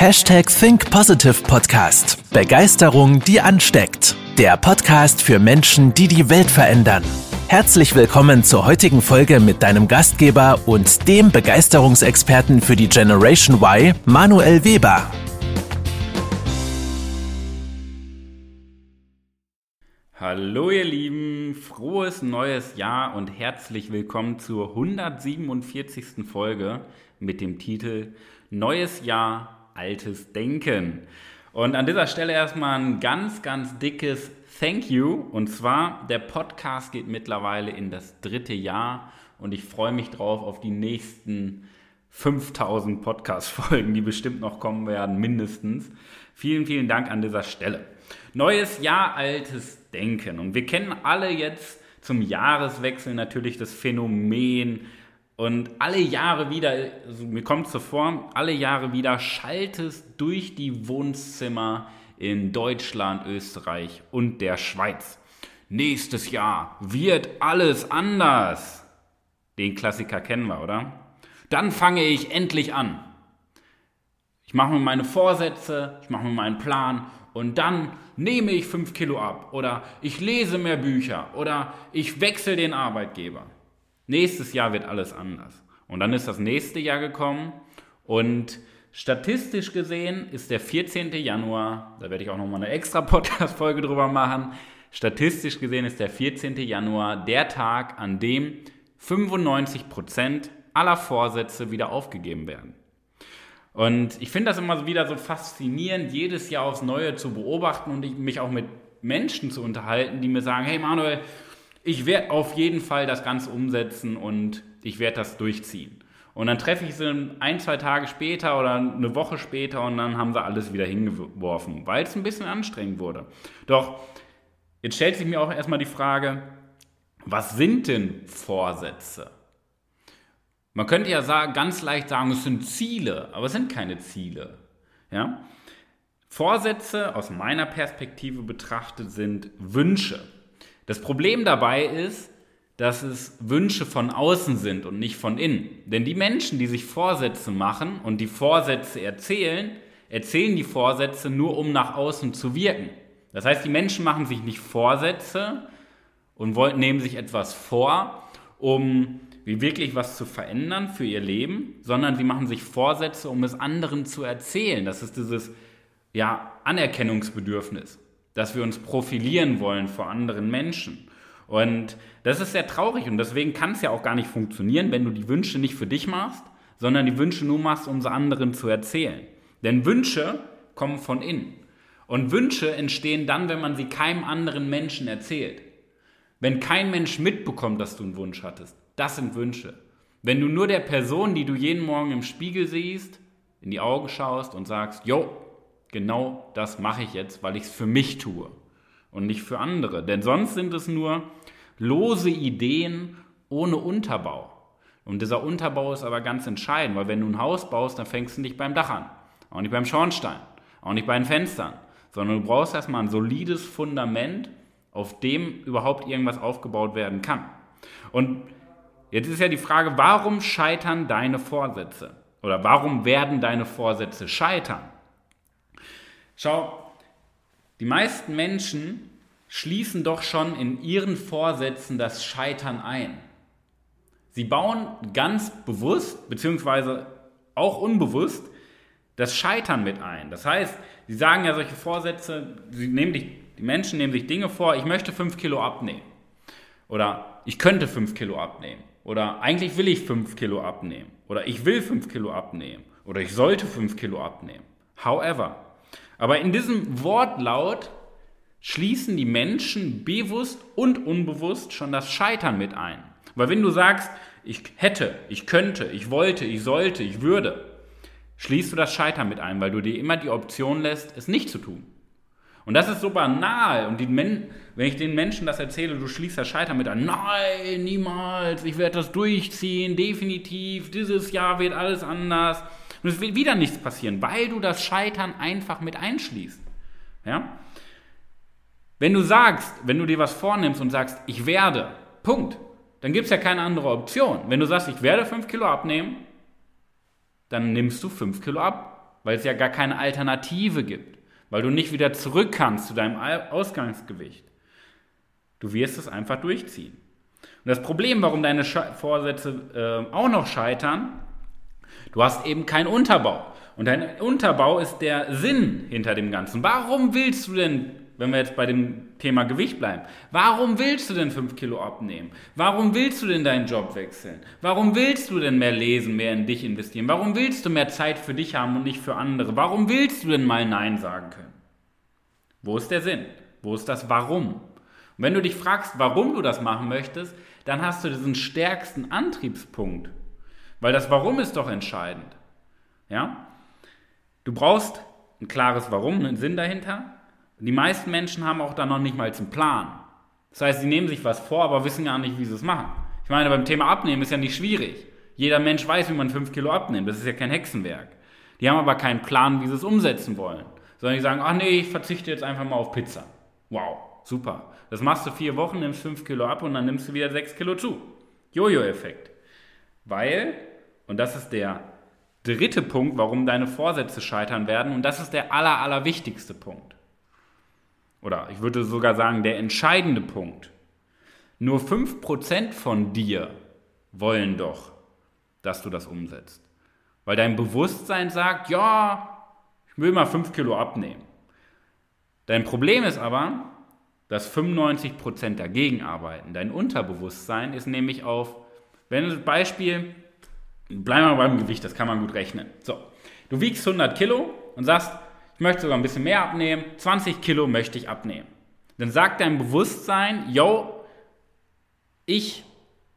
Hashtag Think Positive Podcast. Begeisterung, die ansteckt. Der Podcast für Menschen, die die Welt verändern. Herzlich willkommen zur heutigen Folge mit deinem Gastgeber und dem Begeisterungsexperten für die Generation Y, Manuel Weber. Hallo ihr Lieben, frohes neues Jahr und herzlich willkommen zur 147. Folge mit dem Titel Neues Jahr altes Denken. Und an dieser Stelle erstmal ein ganz, ganz dickes Thank you. Und zwar, der Podcast geht mittlerweile in das dritte Jahr und ich freue mich drauf auf die nächsten 5000 Podcast-Folgen, die bestimmt noch kommen werden, mindestens. Vielen, vielen Dank an dieser Stelle. Neues Jahr, altes Denken. Und wir kennen alle jetzt zum Jahreswechsel natürlich das Phänomen und alle Jahre wieder, also mir kommt so vor, alle Jahre wieder schallt es durch die Wohnzimmer in Deutschland, Österreich und der Schweiz. Nächstes Jahr wird alles anders. Den Klassiker kennen wir, oder? Dann fange ich endlich an. Ich mache mir meine Vorsätze, ich mache mir meinen Plan und dann nehme ich fünf Kilo ab oder ich lese mehr Bücher oder ich wechsle den Arbeitgeber. Nächstes Jahr wird alles anders. Und dann ist das nächste Jahr gekommen und statistisch gesehen ist der 14. Januar, da werde ich auch nochmal eine extra Podcast-Folge drüber machen, statistisch gesehen ist der 14. Januar der Tag, an dem 95% aller Vorsätze wieder aufgegeben werden. Und ich finde das immer wieder so faszinierend, jedes Jahr aufs Neue zu beobachten und mich auch mit Menschen zu unterhalten, die mir sagen, hey Manuel, ich werde auf jeden Fall das Ganze umsetzen und ich werde das durchziehen. Und dann treffe ich sie ein, zwei Tage später oder eine Woche später und dann haben sie alles wieder hingeworfen, weil es ein bisschen anstrengend wurde. Doch jetzt stellt sich mir auch erstmal die Frage, was sind denn Vorsätze? Man könnte ja sagen, ganz leicht sagen, es sind Ziele, aber es sind keine Ziele. Ja? Vorsätze aus meiner Perspektive betrachtet sind Wünsche. Das Problem dabei ist, dass es Wünsche von außen sind und nicht von innen. Denn die Menschen, die sich Vorsätze machen und die Vorsätze erzählen, erzählen die Vorsätze nur, um nach außen zu wirken. Das heißt, die Menschen machen sich nicht Vorsätze und wollen, nehmen sich etwas vor, um wie wirklich was zu verändern für ihr Leben, sondern sie machen sich Vorsätze, um es anderen zu erzählen. Das ist dieses ja, Anerkennungsbedürfnis dass wir uns profilieren wollen vor anderen Menschen. Und das ist sehr traurig und deswegen kann es ja auch gar nicht funktionieren, wenn du die Wünsche nicht für dich machst, sondern die Wünsche nur machst, um sie anderen zu erzählen. Denn Wünsche kommen von innen. Und Wünsche entstehen dann, wenn man sie keinem anderen Menschen erzählt. Wenn kein Mensch mitbekommt, dass du einen Wunsch hattest. Das sind Wünsche. Wenn du nur der Person, die du jeden Morgen im Spiegel siehst, in die Augen schaust und sagst, jo, genau das mache ich jetzt, weil ich es für mich tue und nicht für andere. Denn sonst sind es nur lose Ideen ohne Unterbau. Und dieser Unterbau ist aber ganz entscheidend, weil wenn du ein Haus baust, dann fängst du nicht beim Dach an, auch nicht beim Schornstein, auch nicht bei den Fenstern, sondern du brauchst erstmal ein solides Fundament, auf dem überhaupt irgendwas aufgebaut werden kann. Und jetzt ist ja die Frage, warum scheitern deine Vorsätze? Oder warum werden deine Vorsätze scheitern? Schau, die meisten Menschen schließen doch schon in ihren Vorsätzen das Scheitern ein. Sie bauen ganz bewusst, beziehungsweise auch unbewusst, das Scheitern mit ein. Das heißt, sie sagen ja solche Vorsätze, sie nehmen die, die Menschen nehmen sich Dinge vor, ich möchte 5 Kilo abnehmen. Oder ich könnte 5 Kilo abnehmen. Oder eigentlich will ich 5 Kilo abnehmen. Oder ich will 5 Kilo abnehmen. Oder ich sollte 5 Kilo abnehmen. However, aber in diesem Wortlaut schließen die Menschen bewusst und unbewusst schon das Scheitern mit ein. Weil wenn du sagst, ich hätte, ich könnte, ich wollte, ich sollte, ich würde, schließt du das Scheitern mit ein, weil du dir immer die Option lässt, es nicht zu tun. Und das ist so banal. Und wenn ich den Menschen das erzähle, du schließt das Scheitern mit ein, nein, niemals, ich werde das durchziehen, definitiv, dieses Jahr wird alles anders. Und es wird wieder nichts passieren, weil du das Scheitern einfach mit einschließt. Ja? Wenn du sagst, wenn du dir was vornimmst und sagst, ich werde, Punkt, dann gibt es ja keine andere Option. Wenn du sagst, ich werde 5 Kilo abnehmen, dann nimmst du 5 Kilo ab. weil es ja gar keine Alternative gibt, weil du nicht wieder zurück kannst zu deinem Ausgangsgewicht. Du wirst es einfach durchziehen. Und das Problem, warum deine Vorsätze äh, auch noch scheitern, du hast eben keinen Unterbau. Und dein Unterbau ist der Sinn hinter dem Ganzen. Warum willst du denn, wenn wir jetzt bei dem Thema Gewicht bleiben, warum willst du denn 5 Kilo abnehmen? Warum willst du denn deinen Job wechseln? Warum willst du denn mehr lesen, mehr in dich investieren? Warum willst du mehr Zeit für dich haben und nicht für andere? Warum willst du denn mal Nein sagen können? Wo ist der Sinn? Wo ist das Warum? Und wenn du dich fragst, warum du das machen möchtest, dann hast du diesen stärksten Antriebspunkt. Weil das Warum ist doch entscheidend. Ja? Du brauchst ein klares Warum, einen Sinn dahinter. Die meisten Menschen haben auch da noch nicht mal einen Plan. Das heißt, sie nehmen sich was vor, aber wissen gar nicht, wie sie es machen. Ich meine, beim Thema Abnehmen ist ja nicht schwierig. Jeder Mensch weiß, wie man 5 Kilo abnimmt. Das ist ja kein Hexenwerk. Die haben aber keinen Plan, wie sie es umsetzen wollen. Sondern die sagen, ach nee, ich verzichte jetzt einfach mal auf Pizza. Wow, super. Das machst du vier Wochen, nimmst 5 Kilo ab und dann nimmst du wieder 6 Kilo zu. Jojo-Effekt. Weil, und das ist der dritte Punkt, warum deine Vorsätze scheitern werden. Und das ist der aller, aller wichtigste Punkt. Oder ich würde sogar sagen, der entscheidende Punkt. Nur 5% von dir wollen doch, dass du das umsetzt. Weil dein Bewusstsein sagt, ja, ich will mal 5 Kilo abnehmen. Dein Problem ist aber, dass 95% dagegen arbeiten. Dein Unterbewusstsein ist nämlich auf, wenn das Beispiel, Bleiben wir beim Gewicht, das kann man gut rechnen. So, du wiegst 100 Kilo und sagst, ich möchte sogar ein bisschen mehr abnehmen, 20 Kilo möchte ich abnehmen. Dann sagt dein Bewusstsein, yo, ich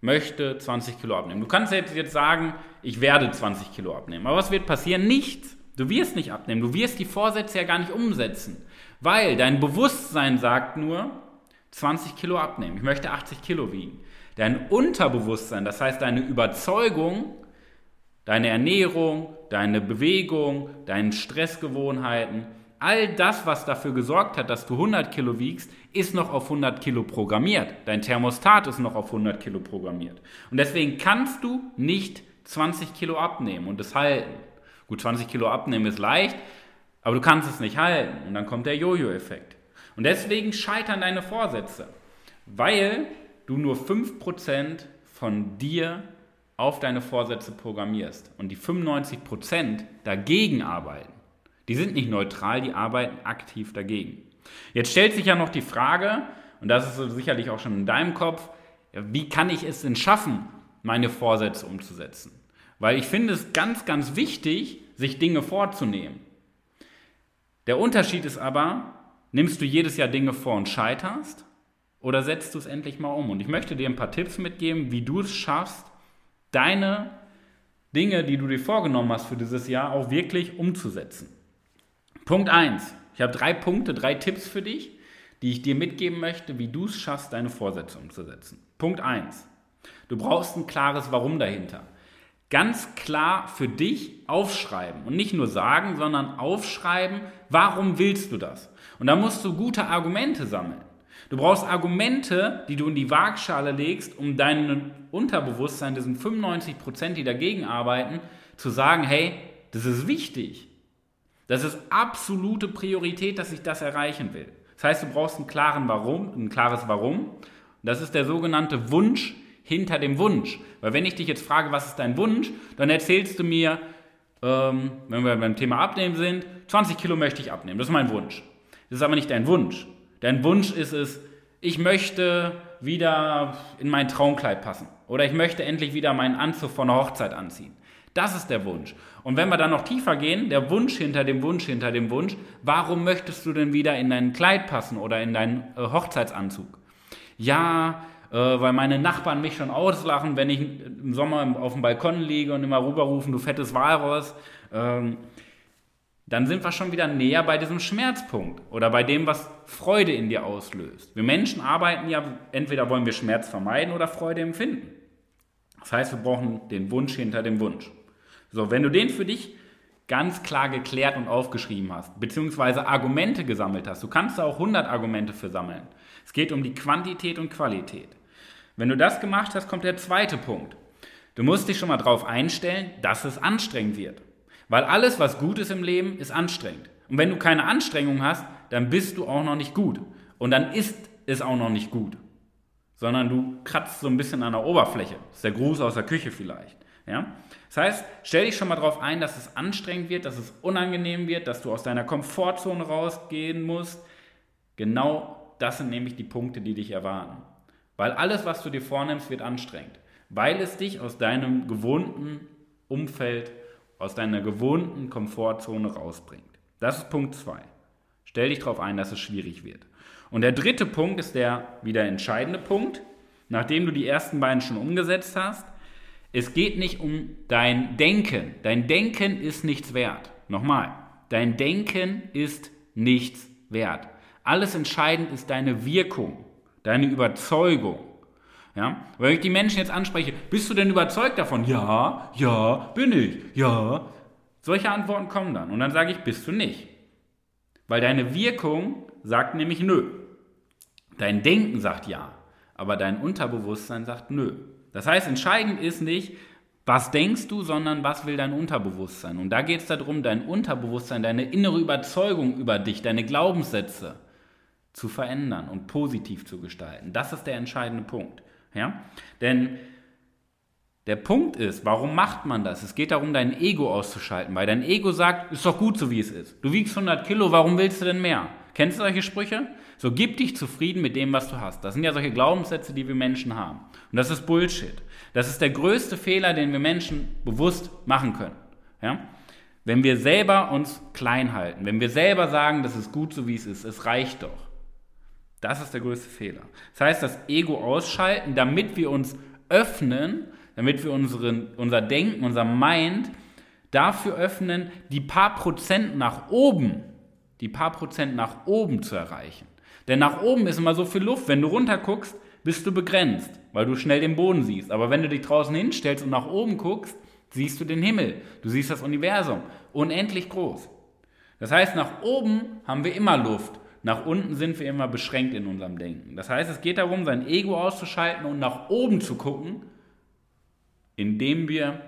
möchte 20 Kilo abnehmen. Du kannst jetzt, jetzt sagen, ich werde 20 Kilo abnehmen. Aber was wird passieren? Nichts. Du wirst nicht abnehmen. Du wirst die Vorsätze ja gar nicht umsetzen. Weil dein Bewusstsein sagt nur, 20 Kilo abnehmen. Ich möchte 80 Kilo wiegen. Dein Unterbewusstsein, das heißt deine Überzeugung, Deine Ernährung, deine Bewegung, deine Stressgewohnheiten, all das, was dafür gesorgt hat, dass du 100 Kilo wiegst, ist noch auf 100 Kilo programmiert. Dein Thermostat ist noch auf 100 Kilo programmiert. Und deswegen kannst du nicht 20 Kilo abnehmen und es halten. Gut, 20 Kilo abnehmen ist leicht, aber du kannst es nicht halten. Und dann kommt der Jojo-Effekt. Und deswegen scheitern deine Vorsätze, weil du nur 5% von dir auf deine Vorsätze programmierst und die 95% dagegen arbeiten, die sind nicht neutral, die arbeiten aktiv dagegen. Jetzt stellt sich ja noch die Frage, und das ist sicherlich auch schon in deinem Kopf, wie kann ich es denn schaffen, meine Vorsätze umzusetzen? Weil ich finde es ganz, ganz wichtig, sich Dinge vorzunehmen. Der Unterschied ist aber, nimmst du jedes Jahr Dinge vor und scheiterst oder setzt du es endlich mal um? Und ich möchte dir ein paar Tipps mitgeben, wie du es schaffst, deine Dinge, die du dir vorgenommen hast für dieses Jahr, auch wirklich umzusetzen. Punkt 1. Ich habe drei Punkte, drei Tipps für dich, die ich dir mitgeben möchte, wie du es schaffst, deine Vorsätze umzusetzen. Punkt 1. Du brauchst ein klares Warum dahinter. Ganz klar für dich aufschreiben und nicht nur sagen, sondern aufschreiben, warum willst du das? Und da musst du gute Argumente sammeln. Du brauchst Argumente, die du in die Waagschale legst, um dein Unterbewusstsein, diesen 95 Prozent, die dagegen arbeiten, zu sagen, hey, das ist wichtig. Das ist absolute Priorität, dass ich das erreichen will. Das heißt, du brauchst einen klaren Warum, ein klares Warum. Das ist der sogenannte Wunsch hinter dem Wunsch. Weil wenn ich dich jetzt frage, was ist dein Wunsch, dann erzählst du mir, ähm, wenn wir beim Thema Abnehmen sind, 20 Kilo möchte ich abnehmen. Das ist mein Wunsch. Das ist aber nicht dein Wunsch. Dein Wunsch ist es, ich möchte wieder in mein Traumkleid passen. Oder ich möchte endlich wieder meinen Anzug von der Hochzeit anziehen. Das ist der Wunsch. Und wenn wir dann noch tiefer gehen, der Wunsch hinter dem Wunsch hinter dem Wunsch, warum möchtest du denn wieder in dein Kleid passen oder in deinen äh, Hochzeitsanzug? Ja, äh, weil meine Nachbarn mich schon auslachen, wenn ich im Sommer auf dem Balkon liege und immer rüberrufen, du fettes Walross. Ähm, dann sind wir schon wieder näher bei diesem Schmerzpunkt oder bei dem, was Freude in dir auslöst. Wir Menschen arbeiten ja, entweder wollen wir Schmerz vermeiden oder Freude empfinden. Das heißt, wir brauchen den Wunsch hinter dem Wunsch. So, wenn du den für dich ganz klar geklärt und aufgeschrieben hast, beziehungsweise Argumente gesammelt hast, du kannst da auch 100 Argumente für sammeln. Es geht um die Quantität und Qualität. Wenn du das gemacht hast, kommt der zweite Punkt. Du musst dich schon mal darauf einstellen, dass es anstrengend wird. Weil alles, was gut ist im Leben, ist anstrengend. Und wenn du keine Anstrengung hast, dann bist du auch noch nicht gut. Und dann ist es auch noch nicht gut. Sondern du kratzt so ein bisschen an der Oberfläche. Das ist der Gruß aus der Küche vielleicht. Ja? Das heißt, stell dich schon mal darauf ein, dass es anstrengend wird, dass es unangenehm wird, dass du aus deiner Komfortzone rausgehen musst. Genau das sind nämlich die Punkte, die dich erwarten. Weil alles, was du dir vornimmst, wird anstrengend. Weil es dich aus deinem gewohnten Umfeld, aus deiner gewohnten Komfortzone rausbringt. Das ist Punkt 2. Stell dich darauf ein, dass es schwierig wird. Und der dritte Punkt ist der wieder entscheidende Punkt. Nachdem du die ersten beiden schon umgesetzt hast, es geht nicht um dein Denken. Dein Denken ist nichts wert. Nochmal, dein Denken ist nichts wert. Alles entscheidend ist deine Wirkung, deine Überzeugung. Ja? Wenn ich die Menschen jetzt anspreche, bist du denn überzeugt davon? Ja, ja, bin ich, ja. Solche Antworten kommen dann. Und dann sage ich, bist du nicht. Weil deine Wirkung sagt nämlich nö. Dein Denken sagt ja, aber dein Unterbewusstsein sagt nö. Das heißt, entscheidend ist nicht, was denkst du, sondern was will dein Unterbewusstsein. Und da geht es darum, dein Unterbewusstsein, deine innere Überzeugung über dich, deine Glaubenssätze zu verändern und positiv zu gestalten. Das ist der entscheidende Punkt. Ja? Denn der Punkt ist, warum macht man das? Es geht darum, dein Ego auszuschalten, weil dein Ego sagt, ist doch gut so, wie es ist. Du wiegst 100 Kilo, warum willst du denn mehr? Kennst du solche Sprüche? So, gib dich zufrieden mit dem, was du hast. Das sind ja solche Glaubenssätze, die wir Menschen haben. Und das ist Bullshit. Das ist der größte Fehler, den wir Menschen bewusst machen können. Ja? Wenn wir selber uns klein halten, wenn wir selber sagen, das ist gut so, wie es ist, es reicht doch. Das ist der größte Fehler. Das heißt, das Ego ausschalten, damit wir uns öffnen, damit wir unseren, unser Denken, unser Mind dafür öffnen, die paar Prozent nach oben die paar Prozent nach oben zu erreichen. Denn nach oben ist immer so viel Luft. Wenn du runter guckst, bist du begrenzt, weil du schnell den Boden siehst. Aber wenn du dich draußen hinstellst und nach oben guckst, siehst du den Himmel. Du siehst das Universum. Unendlich groß. Das heißt, nach oben haben wir immer Luft. Nach unten sind wir immer beschränkt in unserem Denken. Das heißt, es geht darum, sein Ego auszuschalten und nach oben zu gucken, indem wir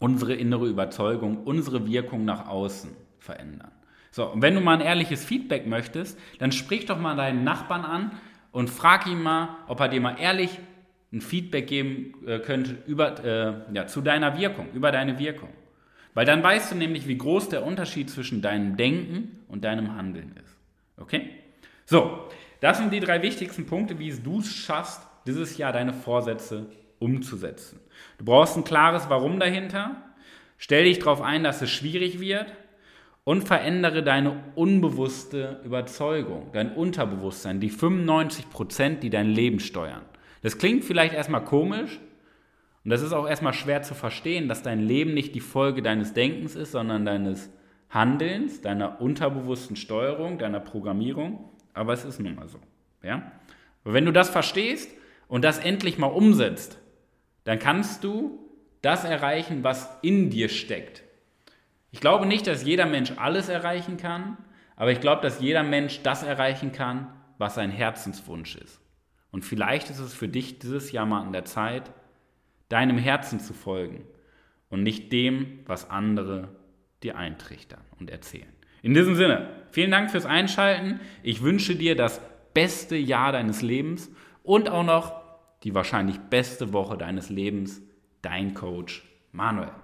unsere innere Überzeugung, unsere Wirkung nach außen verändern. So, und wenn du mal ein ehrliches Feedback möchtest, dann sprich doch mal deinen Nachbarn an und frag ihn mal, ob er dir mal ehrlich ein Feedback geben äh, könnte über, äh, ja, zu deiner Wirkung, über deine Wirkung. Weil dann weißt du nämlich, wie groß der Unterschied zwischen deinem Denken und deinem Handeln ist. Okay? So, das sind die drei wichtigsten Punkte, wie du es schaffst, dieses Jahr deine Vorsätze umzusetzen. Du brauchst ein klares Warum dahinter. Stell dich darauf ein, dass es schwierig wird und verändere deine unbewusste Überzeugung, dein Unterbewusstsein, die 95 Prozent, die dein Leben steuern. Das klingt vielleicht erstmal komisch und das ist auch erstmal schwer zu verstehen, dass dein Leben nicht die Folge deines Denkens ist, sondern deines Handelns, deiner unterbewussten Steuerung, deiner Programmierung. Aber es ist nun mal so. Ja? Wenn du das verstehst und das endlich mal umsetzt, dann kannst du das erreichen, was in dir steckt. Ich glaube nicht, dass jeder Mensch alles erreichen kann, aber ich glaube, dass jeder Mensch das erreichen kann, was sein Herzenswunsch ist. Und vielleicht ist es für dich dieses Jahr mal an der Zeit, deinem Herzen zu folgen und nicht dem, was andere dir eintrichtern und erzählen. In diesem Sinne, vielen Dank fürs Einschalten. Ich wünsche dir das beste Jahr deines Lebens und auch noch die wahrscheinlich beste Woche deines Lebens. Dein Coach Manuel.